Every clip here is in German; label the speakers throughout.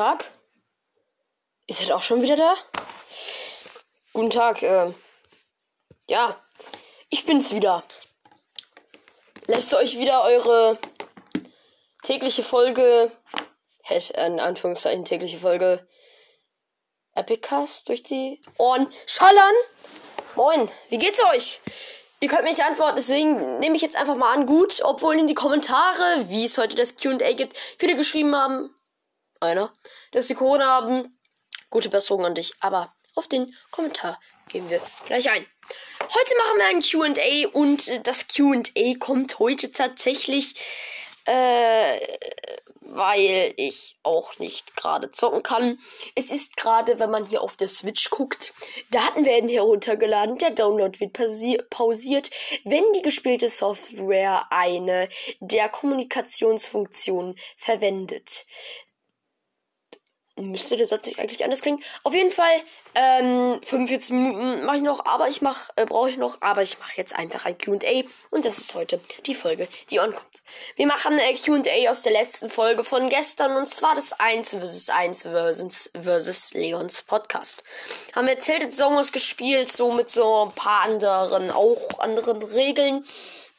Speaker 1: Tag. Ist er auch schon wieder da? Guten Tag, äh, ja, ich bin's wieder. Lässt euch wieder eure tägliche Folge, in Anführungszeichen tägliche Folge Epicast durch die Ohren schallern? Moin, wie geht's euch? Ihr könnt mir nicht antworten, deswegen nehme ich jetzt einfach mal an, gut, obwohl in die Kommentare, wie es heute das QA gibt, viele geschrieben haben, einer, dass sie Corona haben. Gute Besserung an dich, aber auf den Kommentar gehen wir gleich ein. Heute machen wir ein QA und äh, das QA kommt heute tatsächlich, äh, weil ich auch nicht gerade zocken kann. Es ist gerade, wenn man hier auf der Switch guckt, Daten werden heruntergeladen, der Download wird pausiert, wenn die gespielte Software eine der Kommunikationsfunktionen verwendet müsste der Satz nicht eigentlich anders klingen. Auf jeden Fall, ähm, 45 Minuten mache ich noch, aber ich mache, äh, brauche ich noch, aber ich mache jetzt einfach ein Q&A und das ist heute die Folge, die ankommt. Wir machen äh, Q&A aus der letzten Folge von gestern und zwar das 1 vs 1 versus, versus Leons Podcast. Haben wir Tilted Songs gespielt, so mit so ein paar anderen, auch anderen Regeln.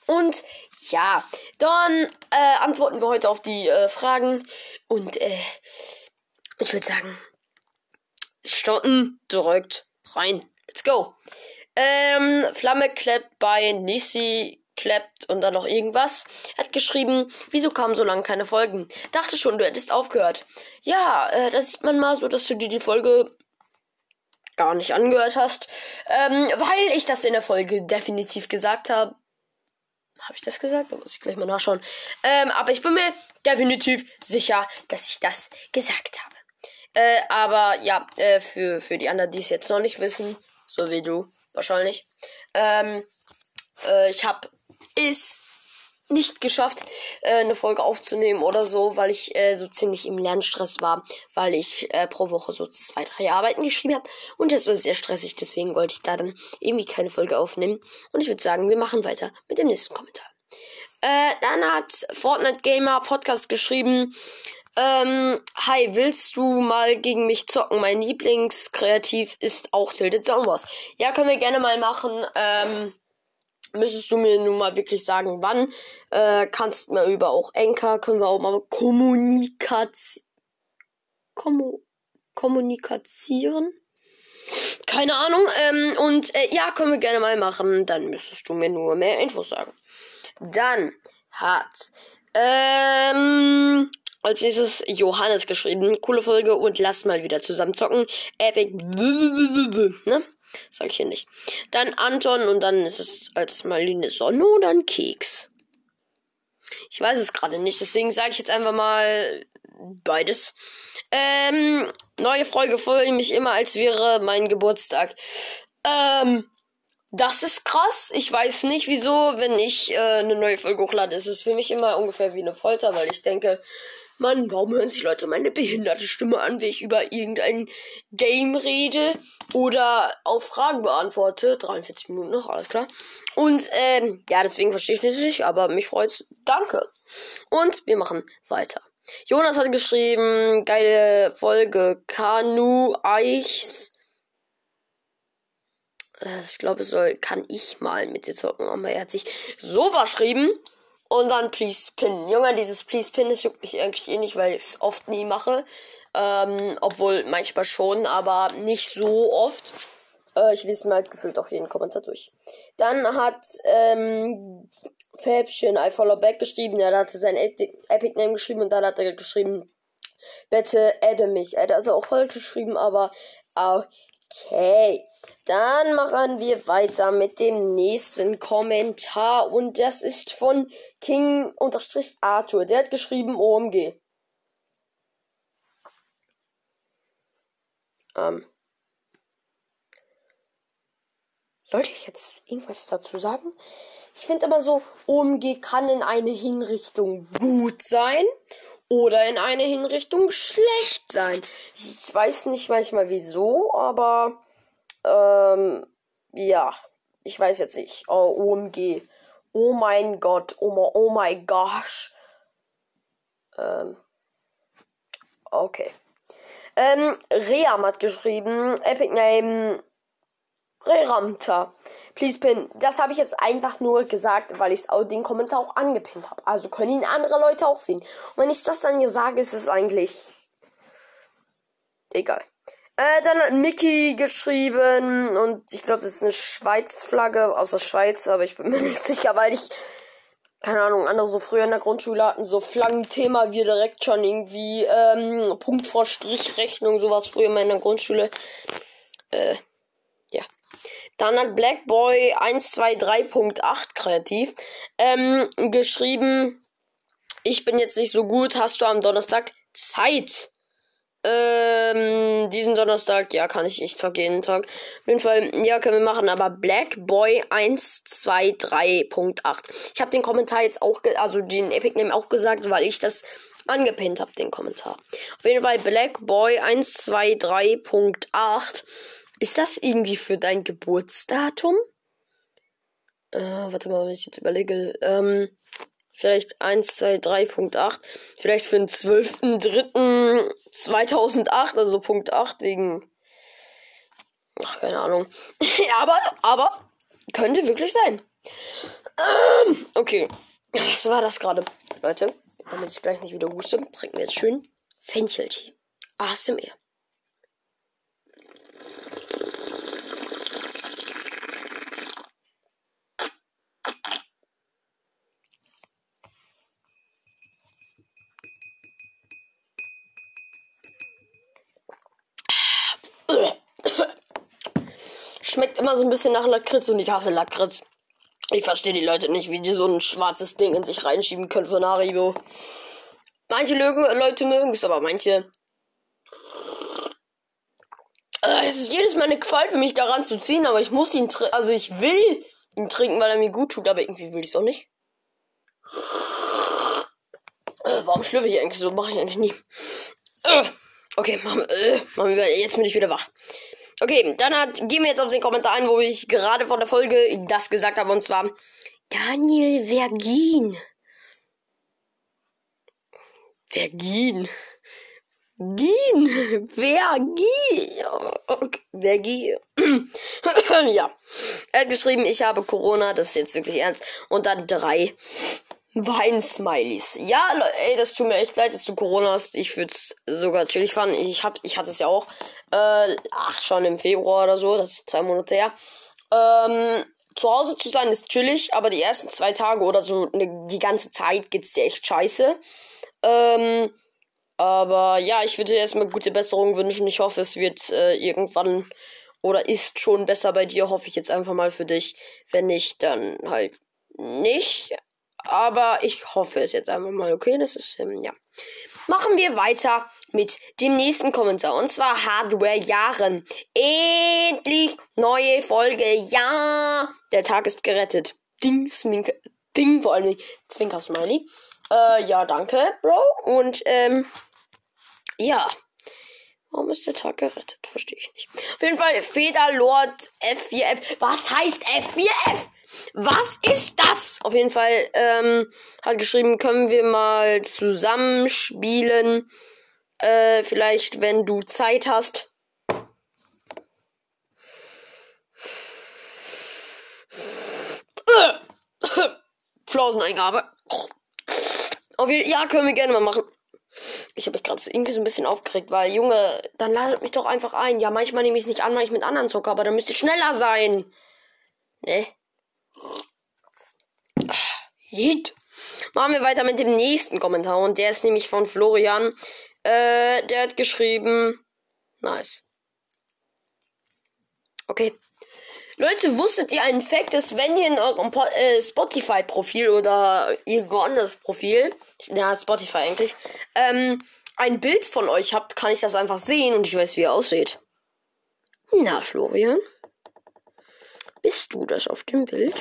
Speaker 1: Und ja, dann äh, antworten wir heute auf die äh, Fragen und äh, ich würde sagen, starten direkt rein. Let's go. Ähm, Flamme klappt bei Nissi klappt und dann noch irgendwas. Hat geschrieben, wieso kamen so lange keine Folgen? Dachte schon, du hättest aufgehört. Ja, äh, da sieht man mal so, dass du dir die Folge gar nicht angehört hast. Ähm, weil ich das in der Folge definitiv gesagt habe. Habe ich das gesagt? Da muss ich gleich mal nachschauen. Ähm, aber ich bin mir definitiv sicher, dass ich das gesagt habe. Äh, aber ja, äh, für, für die anderen, die es jetzt noch nicht wissen, so wie du wahrscheinlich, ähm, äh, ich habe es nicht geschafft, äh, eine Folge aufzunehmen oder so, weil ich äh, so ziemlich im Lernstress war, weil ich äh, pro Woche so zwei, drei Arbeiten geschrieben habe und das war sehr stressig, deswegen wollte ich da dann irgendwie keine Folge aufnehmen. Und ich würde sagen, wir machen weiter mit dem nächsten Kommentar. Äh, dann hat Fortnite Gamer Podcast geschrieben, ähm, hi, willst du mal gegen mich zocken? Mein Lieblingskreativ ist auch Tilted Wars. Ja, können wir gerne mal machen. Ähm, müsstest du mir nun mal wirklich sagen, wann. Äh, kannst mir über auch Enker, können wir auch mal Kommunikation. Kommu kommunizieren. Keine Ahnung. Ähm, und äh, ja, können wir gerne mal machen. Dann müsstest du mir nur mehr Infos sagen. Dann hat ähm, als nächstes Johannes geschrieben. Coole Folge und lass mal wieder zusammen zocken. Epic. Ne? Sag ich hier nicht. Dann Anton und dann ist es als Marlene Sonne oder ein Keks. Ich weiß es gerade nicht, deswegen sage ich jetzt einfach mal beides. Ähm, neue Folge freue mich immer, als wäre mein Geburtstag. Ähm, das ist krass. Ich weiß nicht, wieso, wenn ich äh, eine neue Folge hochlade, ist es für mich immer ungefähr wie eine Folter, weil ich denke, Mann, warum hören sich Leute meine behinderte Stimme an, wenn ich über irgendein Game rede oder auf Fragen beantworte? 43 Minuten noch, alles klar. Und, ähm, ja, deswegen verstehe ich nicht, aber mich freut's. Danke. Und wir machen weiter. Jonas hat geschrieben, geile Folge, Kanu, Eichs. Äh, ich glaube, es soll, kann ich mal mit dir zocken, aber er hat sich so verschrieben. Und dann Please Pin. Junge, dieses Please Pin, das juckt mich eigentlich eh nicht, weil ich es oft nie mache. Ähm, obwohl manchmal schon, aber nicht so oft. Äh, ich lese mir halt gefühlt auch jeden Kommentar durch. Dann hat ähm, Fäbchen I Follow Back geschrieben. Ja, da hat er sein Epic Name geschrieben und dann hat er geschrieben, bitte adde mich. Er hat also auch falsch geschrieben, aber okay. Dann machen wir weiter mit dem nächsten Kommentar und das ist von King-Arthur. Der hat geschrieben OMG. Ähm. Sollte ich jetzt irgendwas dazu sagen? Ich finde aber so, OMG kann in eine Hinrichtung gut sein oder in eine Hinrichtung schlecht sein. Ich weiß nicht manchmal wieso, aber ähm, ja, ich weiß jetzt nicht. Oh, OMG. Oh mein Gott. Oh, my, oh my gosh. Ähm, okay. Ähm, Ream hat geschrieben, Epic Name Reramta. Please pin. Das habe ich jetzt einfach nur gesagt, weil ich den Kommentar auch angepinnt habe. Also können ihn andere Leute auch sehen. Und wenn ich das dann hier sage, ist es eigentlich egal. Äh, dann hat Mickey geschrieben und ich glaube, das ist eine Schweiz-Flagge aus der Schweiz, aber ich bin mir nicht sicher, weil ich keine Ahnung, andere so früher in der Grundschule hatten so Flaggenthema, wir direkt schon irgendwie ähm, Punkt vor Strichrechnung, sowas früher mal in der Grundschule. Äh. Dann hat Blackboy 123.8 kreativ ähm, geschrieben, ich bin jetzt nicht so gut, hast du am Donnerstag Zeit? Ähm, diesen Donnerstag, ja, kann ich nicht Tag jeden Tag. Auf jeden Fall, ja, können wir machen, aber Blackboy 123.8. Ich habe den Kommentar jetzt auch, also den Epic Name auch gesagt, weil ich das angepinnt habe, den Kommentar. Auf jeden Fall Blackboy 123.8. Ist das irgendwie für dein Geburtsdatum? Äh, warte mal, wenn ich jetzt überlege. Ähm, vielleicht 1, 2, 3.8, vielleicht für den 12.03.2008, also Punkt 8 wegen, ach, keine Ahnung. aber, aber, könnte wirklich sein. Ähm, okay, was war das gerade? Leute, damit ich gleich nicht wieder huste, trinken wir jetzt schön Fencheltee. ASMR. Immer so ein bisschen nach Lakritz und ich hasse Lakritz. Ich verstehe die Leute nicht, wie die so ein schwarzes Ding in sich reinschieben können von Haribo. Manche Leute mögen es, aber manche. Äh, es ist jedes Mal eine Qual für mich daran zu ziehen, aber ich muss ihn trinken. Also ich will ihn trinken, weil er mir gut tut, aber irgendwie will ich es auch nicht. Äh, warum schlürfe ich eigentlich so? Mache ich eigentlich nie. Äh. Okay, machen, wir, jetzt bin ich wieder wach. Okay, dann hat, gehen wir jetzt auf den Kommentar ein, wo ich gerade vor der Folge das gesagt habe, und zwar Daniel Vergin. Vergin. Gin. Vergin. Okay. Vergin. ja. Er hat geschrieben, ich habe Corona, das ist jetzt wirklich ernst. Und dann drei. Wein-Smileys. Ja, ey, das tut mir echt leid, dass du Corona hast. Ich würde es sogar chillig fahren. Ich, hab, ich hatte es ja auch. Äh, ach, schon im Februar oder so. Das ist zwei Monate her. Ähm, zu Hause zu sein ist chillig, aber die ersten zwei Tage oder so ne, die ganze Zeit geht's dir echt scheiße. Ähm, aber ja, ich würde dir erstmal gute Besserung wünschen. Ich hoffe, es wird äh, irgendwann oder ist schon besser bei dir. Hoffe ich jetzt einfach mal für dich. Wenn nicht, dann halt nicht. Aber ich hoffe es jetzt einfach mal. Okay, das ist, ähm, ja. Machen wir weiter mit dem nächsten Kommentar. Und zwar Hardware Jahren. Endlich neue Folge. Ja, der Tag ist gerettet. Ding, Sminke, Ding, vor allem Zwinker Smiley. Äh, ja, danke, Bro. Und, ähm, ja. Warum ist der Tag gerettet? Verstehe ich nicht. Auf jeden Fall Federlord F4F. Was heißt F4F? Was ist das? Auf jeden Fall ähm, hat geschrieben, können wir mal zusammen spielen. Äh, vielleicht, wenn du Zeit hast. Flauseneingabe. Auf jeden ja, können wir gerne mal machen. Ich habe mich gerade irgendwie so ein bisschen aufgeregt, weil, Junge, dann ladet mich doch einfach ein. Ja, manchmal nehme ich es nicht an, weil ich mit anderen zocke, aber dann müsst ihr schneller sein. Ne? Hit. Machen wir weiter mit dem nächsten Kommentar. Und der ist nämlich von Florian. Äh, der hat geschrieben. Nice. Okay. Leute, wusstet ihr einen Fact, dass wenn ihr in eurem äh, Spotify-Profil oder irgendwo anders Profil, ja, Spotify eigentlich, ähm, ein Bild von euch habt, kann ich das einfach sehen und ich weiß, wie ihr aussieht. Na, Florian? Bist du das auf dem Bild?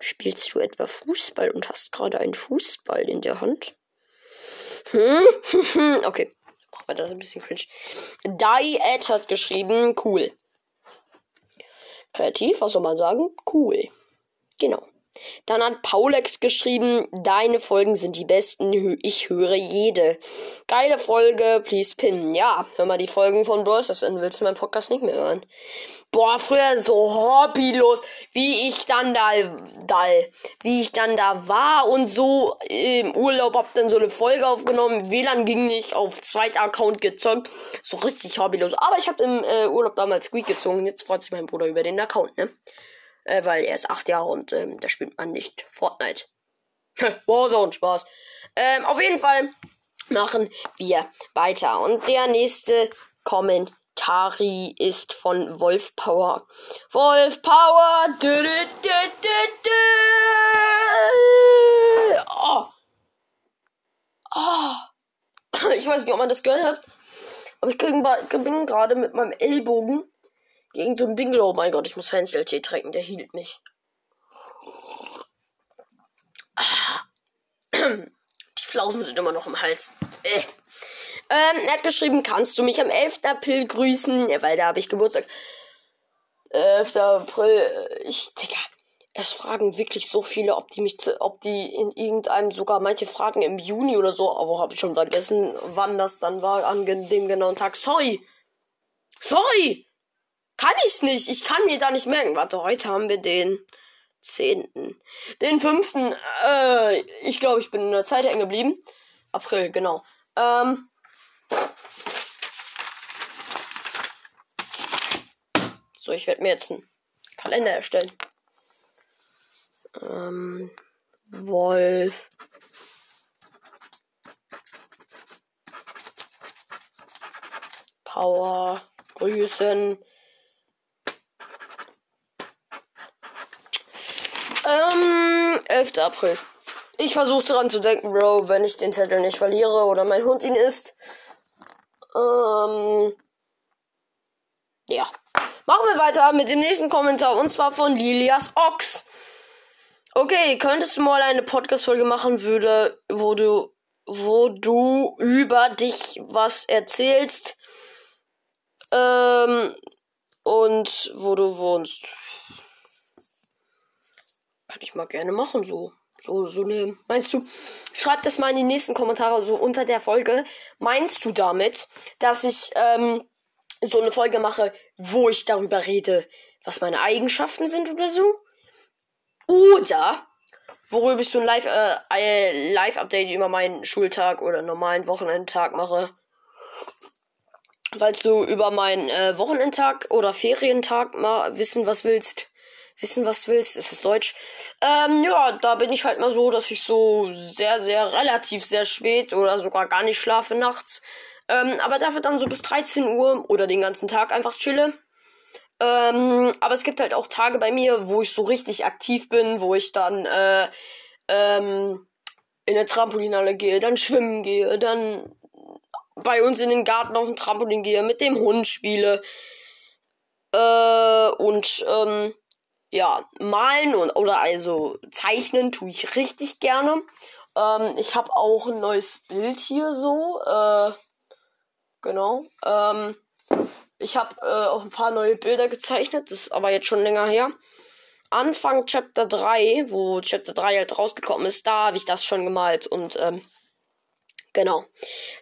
Speaker 1: Spielst du etwa Fußball und hast gerade einen Fußball in der Hand? Hm? okay. Machen wir das ein bisschen cringe. Die Ed hat geschrieben, cool. Kreativ, was soll man sagen? Cool. Genau. Dann hat Paulex geschrieben, deine Folgen sind die besten, ich höre jede. Geile Folge, please pin. Ja, hör mal die Folgen von Bros, das willst du meinen Podcast nicht mehr hören. Boah, früher so hobbylos, wie ich dann da, da, wie ich dann da war und so im Urlaub hab dann so eine Folge aufgenommen. WLAN ging nicht, auf zweiter Account gezockt. So richtig hobbylos. Aber ich hab im äh, Urlaub damals Squeak gezogen. Jetzt freut sich mein Bruder über den Account, ne? Äh, weil er ist acht Jahre und ähm, da spielt man nicht Fortnite. Warzone, Spaß. Ähm, auf jeden Fall machen wir weiter. Und der nächste Kommentari ist von Wolf Power. Wolf Power! Du, du, du, oh. Oh. Ich weiß nicht, ob man das gehört hat. Aber ich bin gerade mit meinem Ellbogen gegen so ein Ding. Oh mein Gott, ich muss Fenchel-Tee trinken, der hielt nicht. Die Flausen sind immer noch im Hals. Äh. Ähm, er hat geschrieben, kannst du mich am 11. April grüßen? Ja, weil da habe ich Geburtstag. 11. April, ich, Digga, es fragen wirklich so viele, ob die mich, zu, ob die in irgendeinem, sogar manche fragen im Juni oder so, aber habe ich schon vergessen, wann das dann war, an dem genauen Tag. Sorry! Sorry! Kann ich nicht. Ich kann mir da nicht merken. Warte, heute haben wir den 10. Den 5. Äh, ich glaube, ich bin in der Zeit hängen geblieben. April, genau. Ähm. So, ich werde mir jetzt einen Kalender erstellen. Ähm, Wolf. Power. Grüßen. Ähm, 11. April. Ich versuche daran zu denken, Bro, wenn ich den Zettel nicht verliere oder mein Hund ihn isst. Ähm, ja. Machen wir weiter mit dem nächsten Kommentar und zwar von Lilias Ox. Okay, könntest du mal eine Podcast-Folge machen, würde, wo du, wo du über dich was erzählst, ähm, und wo du wohnst. Kann ich mal gerne machen, so. So, so eine. Meinst du, schreib das mal in die nächsten Kommentare, so unter der Folge. Meinst du damit, dass ich ähm, so eine Folge mache, wo ich darüber rede, was meine Eigenschaften sind oder so? Oder worüber ich so ein Live, äh, Live-Update über meinen Schultag oder normalen Wochenendtag mache. Falls du über meinen äh, Wochenendtag oder Ferientag mal wissen was willst, wissen, was du willst. Ist es Deutsch? Ähm, ja, da bin ich halt mal so, dass ich so sehr, sehr, relativ sehr spät oder sogar gar nicht schlafe nachts. Ähm, aber dafür dann so bis 13 Uhr oder den ganzen Tag einfach chille. Ähm, aber es gibt halt auch Tage bei mir, wo ich so richtig aktiv bin, wo ich dann, äh, ähm, in der Trampolinhalle gehe, dann schwimmen gehe, dann bei uns in den Garten auf dem Trampolin gehe, mit dem Hund spiele. Äh, und, ähm, ja, malen und, oder also zeichnen tue ich richtig gerne. Ähm, ich habe auch ein neues Bild hier so. Äh, genau. Ähm, ich habe äh, auch ein paar neue Bilder gezeichnet. Das ist aber jetzt schon länger her. Anfang Chapter 3, wo Chapter 3 halt rausgekommen ist, da habe ich das schon gemalt und ähm, Genau.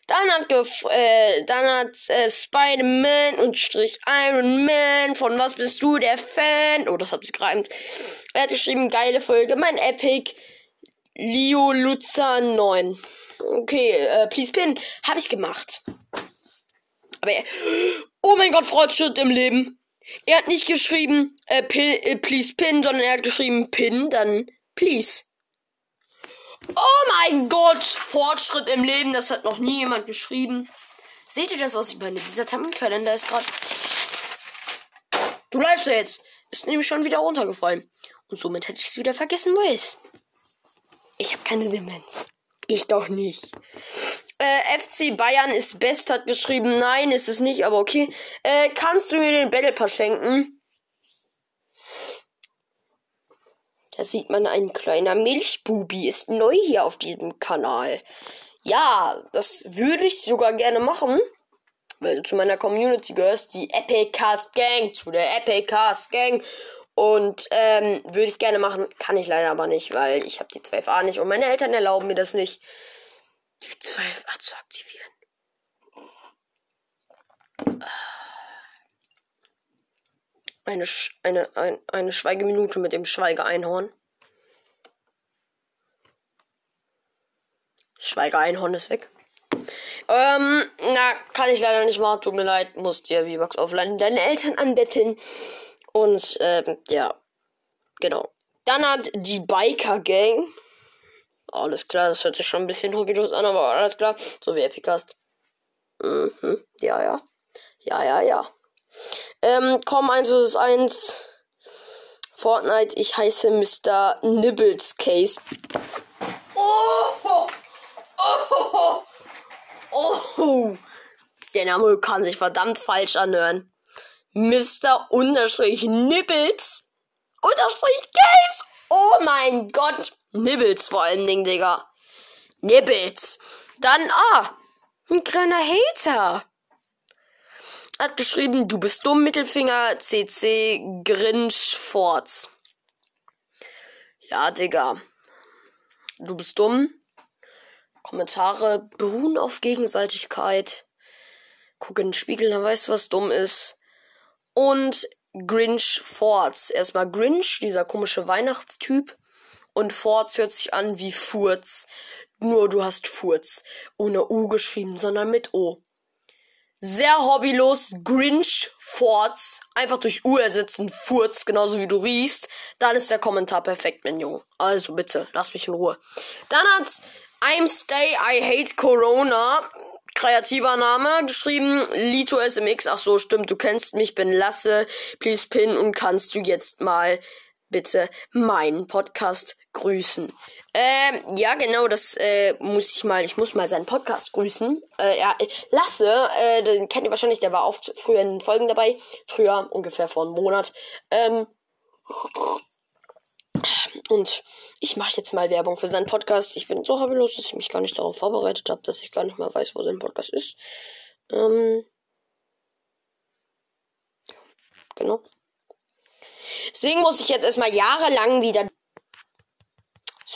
Speaker 1: Dann hat, äh, dann hat äh, Spider-Man und Strich Iron Man von Was bist du der Fan? Oh, das hat sich gereimt. Er hat geschrieben, geile Folge, mein Epic. Leo Lutzer 9. Okay, äh, please pin. Habe ich gemacht. Aber er, oh mein Gott, Fortschritt im Leben. Er hat nicht geschrieben, äh, pin, äh, please pin, sondern er hat geschrieben, pin, dann please. Oh mein Gott! Fortschritt im Leben, das hat noch nie jemand geschrieben. Seht ihr das, was ich meine? Dieser Terminkalender ist gerade. Du bleibst ja jetzt. Ist nämlich schon wieder runtergefallen. Und somit hätte ich es wieder vergessen, wo ist. Ich habe keine Demenz. Ich doch nicht. Äh, FC Bayern ist best, hat geschrieben. Nein, ist es nicht, aber okay. Äh, kannst du mir den Battle Pass schenken? Da sieht man, ein kleiner Milchbubi ist neu hier auf diesem Kanal. Ja, das würde ich sogar gerne machen. Weil du zu meiner Community gehörst, die Epic Cast Gang, zu der Epic Cast Gang. Und ähm, würde ich gerne machen, kann ich leider aber nicht, weil ich habe die 12a nicht und meine Eltern erlauben mir das nicht, die 12a zu aktivieren. Eine, Sch eine, ein, eine Schweigeminute mit dem Schweigeeinhorn. Schweigeeinhorn ist weg. Ähm, na, kann ich leider nicht machen. Tut mir leid. Muss dir V-Bucks aufladen. Deine Eltern anbetteln. Und, ähm, ja. Genau. Dann hat die Biker Gang. Alles klar, das hört sich schon ein bisschen hobbylos an, aber alles klar. So wie Epicast. Mhm. Ja, ja. Ja, ja, ja. Ähm, komm, 1 ist 1. Fortnite, ich heiße Mr. Nibbles Case. Oh! Oh! Oh! Der Name kann sich verdammt falsch anhören. Mr. Unterstrich Nibbles Unterstrich Case. Oh mein Gott. Nibbles vor allen Dingen, Digga. Nibbles. Dann, ah, ein kleiner Hater. Hat geschrieben, du bist dumm, Mittelfinger, CC, Grinch, Forts. Ja, Digga. Du bist dumm. Kommentare beruhen auf Gegenseitigkeit. Guck in den Spiegel, dann weißt du, was dumm ist. Und Grinch Forts. Erstmal Grinch, dieser komische Weihnachtstyp. Und Forts hört sich an wie Furz. Nur du hast Furz. Ohne U geschrieben, sondern mit O sehr hobbylos Grinch Forts einfach durch U ersetzen, Furz, genauso wie du riechst, dann ist der Kommentar perfekt, mein Junge. Also bitte, lass mich in Ruhe. Dann hat I'm Stay, I Hate Corona, kreativer Name, geschrieben, Lito SMX, ach so, stimmt, du kennst mich, bin Lasse, please pin und kannst du jetzt mal bitte meinen Podcast grüßen. Ähm, ja, genau, das äh, muss ich mal, ich muss mal seinen Podcast grüßen. Äh, ja, Lasse, äh, den kennt ihr wahrscheinlich, der war oft früher in den Folgen dabei. Früher, ungefähr vor einem Monat. Ähm, und ich mache jetzt mal Werbung für seinen Podcast. Ich bin so hobbylos, dass ich mich gar nicht darauf vorbereitet habe, dass ich gar nicht mehr weiß, wo sein Podcast ist. Ähm, genau. Deswegen muss ich jetzt erstmal jahrelang wieder.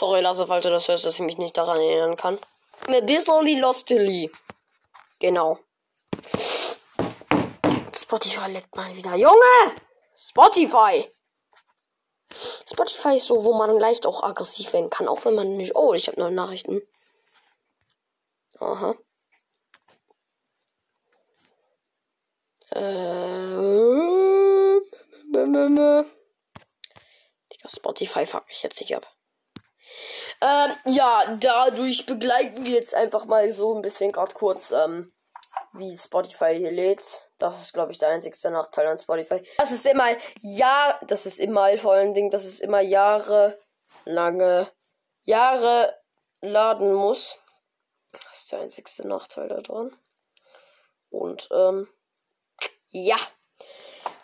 Speaker 1: Sorry, Lasse, falls du das hörst, dass ich mich nicht daran erinnern kann. Bissoli Lostily. Genau. Spotify leckt mal wieder. Junge! Spotify! Spotify ist so, wo man leicht auch aggressiv werden kann, auch wenn man nicht. Oh, ich habe neue Nachrichten. Aha. Äh. Digga, Spotify fuck mich jetzt nicht ab. Ähm, ja, dadurch begleiten wir jetzt einfach mal so ein bisschen gerade kurz, ähm, wie Spotify hier lädt. Das ist, glaube ich, der einzigste Nachteil an Spotify. Das ist immer ja, das ist immer vor allen Dingen, dass es immer Jahre lange Jahre laden muss. Das ist der einzigste Nachteil daran. Und ähm, ja.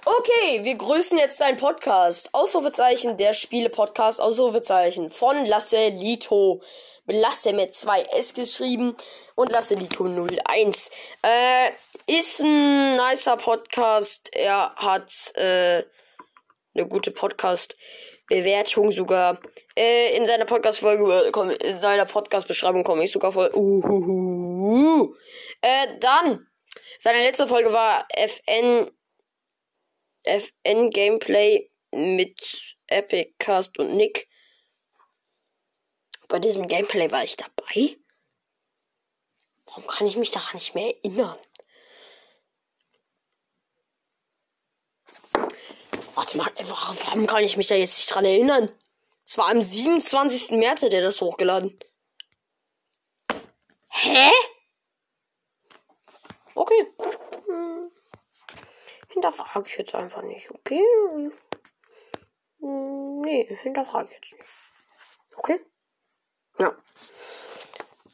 Speaker 1: Okay, wir grüßen jetzt deinen Podcast. Ausrufezeichen, der Spiele-Podcast, Ausrufezeichen von Lasse Lito. Lasse mit 2S geschrieben und Lasse Lito 01. Äh, ist ein nicer Podcast. Er hat äh, eine gute Podcast-Bewertung sogar. Äh, in seiner Podcast-Folge, in seiner Podcast-Beschreibung komme ich sogar voll. Uhuhu. Äh, dann. Seine letzte Folge war FN FN Gameplay mit Epic Cast und Nick. Bei diesem Gameplay war ich dabei. Warum kann ich mich daran nicht mehr erinnern? Warte mal, warum kann ich mich da jetzt nicht dran erinnern? Es war am 27. März, der das hochgeladen. Hä? Okay. Hinterfrage ich jetzt einfach nicht, okay? Hm, nee, hinterfrage ich jetzt nicht. Okay? Ja.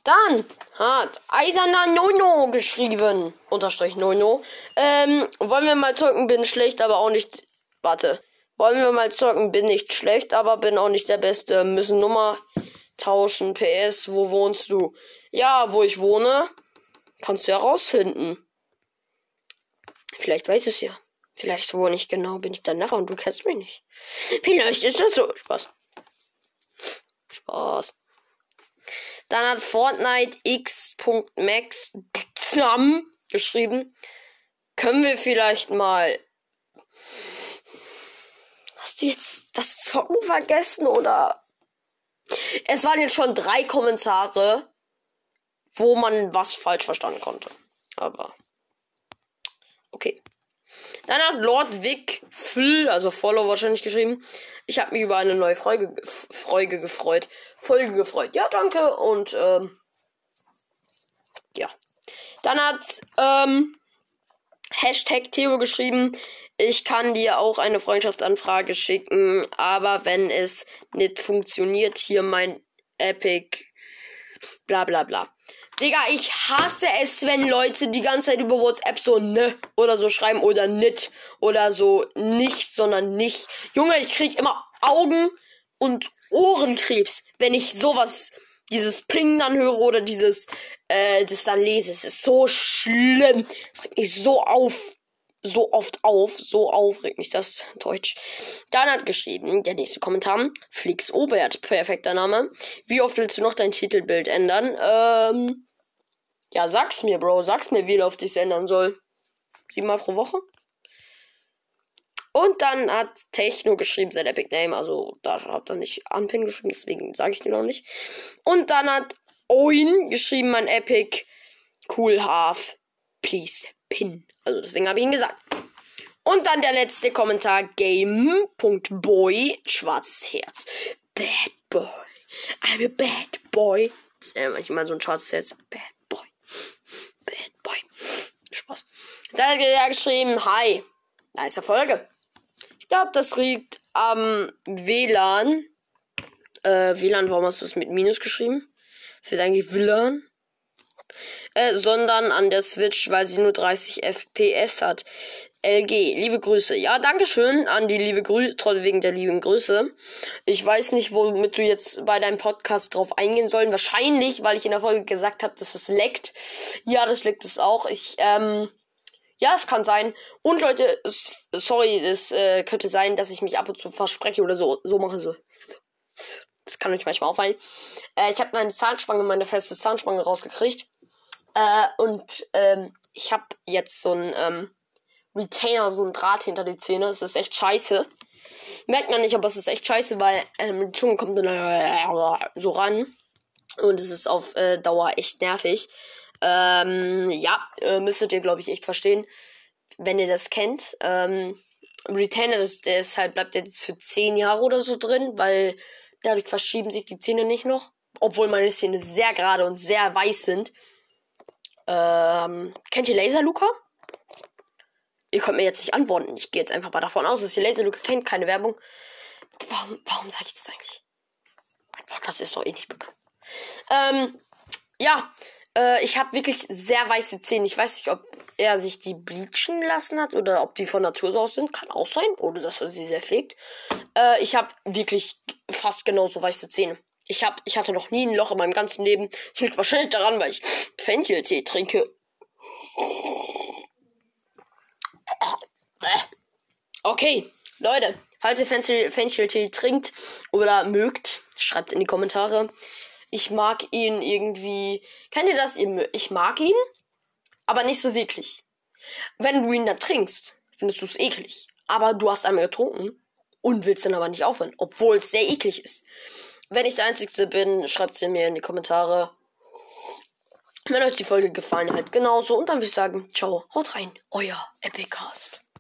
Speaker 1: Dann hat Eiserner Nono geschrieben. Unterstrich Nono. Ähm, wollen wir mal zocken, bin schlecht, aber auch nicht. Warte. Wollen wir mal zocken, bin nicht schlecht, aber bin auch nicht der Beste. Müssen Nummer tauschen. PS, wo wohnst du? Ja, wo ich wohne. Kannst du herausfinden. Vielleicht weiß es ja. Vielleicht so nicht genau bin ich dann nachher und du kennst mich nicht. Vielleicht ist das so. Spaß. Spaß. Dann hat Fortnite x.max geschrieben. Können wir vielleicht mal. Hast du jetzt das Zocken vergessen oder? Es waren jetzt schon drei Kommentare, wo man was falsch verstanden konnte. Aber. Okay. Dann hat Lord Vic Fl, also Follow wahrscheinlich geschrieben. Ich habe mich über eine neue Folge, Folge gefreut. Folge gefreut. Ja, danke. Und ähm, ja. Dann hat ähm, Hashtag Theo geschrieben. Ich kann dir auch eine Freundschaftsanfrage schicken, aber wenn es nicht funktioniert, hier mein Epic. Bla bla bla. Digga, ich hasse es, wenn Leute die ganze Zeit über WhatsApp so ne oder so schreiben oder nit oder so nicht, sondern nicht. Junge, ich krieg immer Augen und Ohrenkrebs, wenn ich sowas, dieses Pling dann höre oder dieses, äh, das dann lese. Es ist so schlimm. Es regt mich so auf. So oft auf. So aufregt mich das Deutsch. Dann hat geschrieben, der nächste Kommentar. Flix Obert, perfekter Name. Wie oft willst du noch dein Titelbild ändern? Ähm, ja, sag's mir, Bro. Sag's mir, wie oft ich ändern soll. Siebenmal pro Woche? Und dann hat Techno geschrieben, sein Epic Name. Also, da hat er nicht Anpin geschrieben, deswegen sage ich den noch nicht. Und dann hat Oin geschrieben, mein Epic Cool Half. Please pin. Also, deswegen habe ich ihn gesagt. Und dann der letzte Kommentar: Game.boy, schwarzes Herz. Bad boy. I'm a bad boy. Das ist ja manchmal so ein schwarzes Herz. Bad Bad Boy. Spaß. Dann hat er geschrieben, hi. Nice Folge. Ich glaube, das liegt am WLAN. Äh, WLAN, warum hast du es mit Minus geschrieben? Es wird eigentlich WLAN. Äh, sondern an der Switch, weil sie nur 30 FPS hat. LG, liebe Grüße. Ja, Dankeschön an die liebe Grüße, wegen der lieben Grüße. Ich weiß nicht, womit du jetzt bei deinem Podcast drauf eingehen sollen. Wahrscheinlich, weil ich in der Folge gesagt habe, dass es leckt. Ja, das leckt es auch. Ich, ähm, ja, es kann sein. Und Leute, es, sorry, es äh, könnte sein, dass ich mich ab und zu verspreche oder so, so mache so. Das kann euch manchmal auffallen. Äh, ich habe meine Zahnspange, meine feste Zahnspange rausgekriegt. Äh, und ähm, ich habe jetzt so ein ähm, Retainer, so ein Draht hinter die Zähne. Das ist echt scheiße. Merkt man nicht, aber es ist echt scheiße, weil ähm, die Zunge kommt dann so ran. Und es ist auf äh, Dauer echt nervig. Ähm, ja, äh, müsstet ihr, glaube ich, echt verstehen, wenn ihr das kennt. Ähm, Retainer, das, halt, bleibt jetzt für 10 Jahre oder so drin, weil dadurch verschieben sich die Zähne nicht noch. Obwohl meine Zähne sehr gerade und sehr weiß sind. Ähm, kennt ihr Laser Luca? Ihr könnt mir jetzt nicht antworten. Ich gehe jetzt einfach mal davon aus, dass ihr Laser Luca kennt. Keine Werbung. Warum, warum sage ich das eigentlich? Mein Podcast ist doch eh nicht bekannt. Ähm, ja, äh, ich habe wirklich sehr weiße Zähne. Ich weiß nicht, ob er sich die bleachen lassen hat oder ob die von Natur aus sind. Kann auch sein. Oder dass er sie sehr pflegt. Äh, ich habe wirklich fast genauso weiße Zähne. Ich, hab, ich hatte noch nie ein Loch in meinem ganzen Leben. Das liegt wahrscheinlich daran, weil ich Fencheltee trinke. Okay, Leute, falls ihr Fencheltee trinkt oder mögt, schreibt es in die Kommentare. Ich mag ihn irgendwie. Kennt ihr das? Ich mag ihn, aber nicht so wirklich. Wenn du ihn dann trinkst, findest du es eklig. Aber du hast einmal getrunken und willst dann aber nicht aufhören, obwohl es sehr eklig ist. Wenn ich der Einzige bin, schreibt sie mir in die Kommentare. Wenn euch die Folge gefallen hat, genauso. Und dann würde ich sagen, ciao, haut rein, euer Epicast.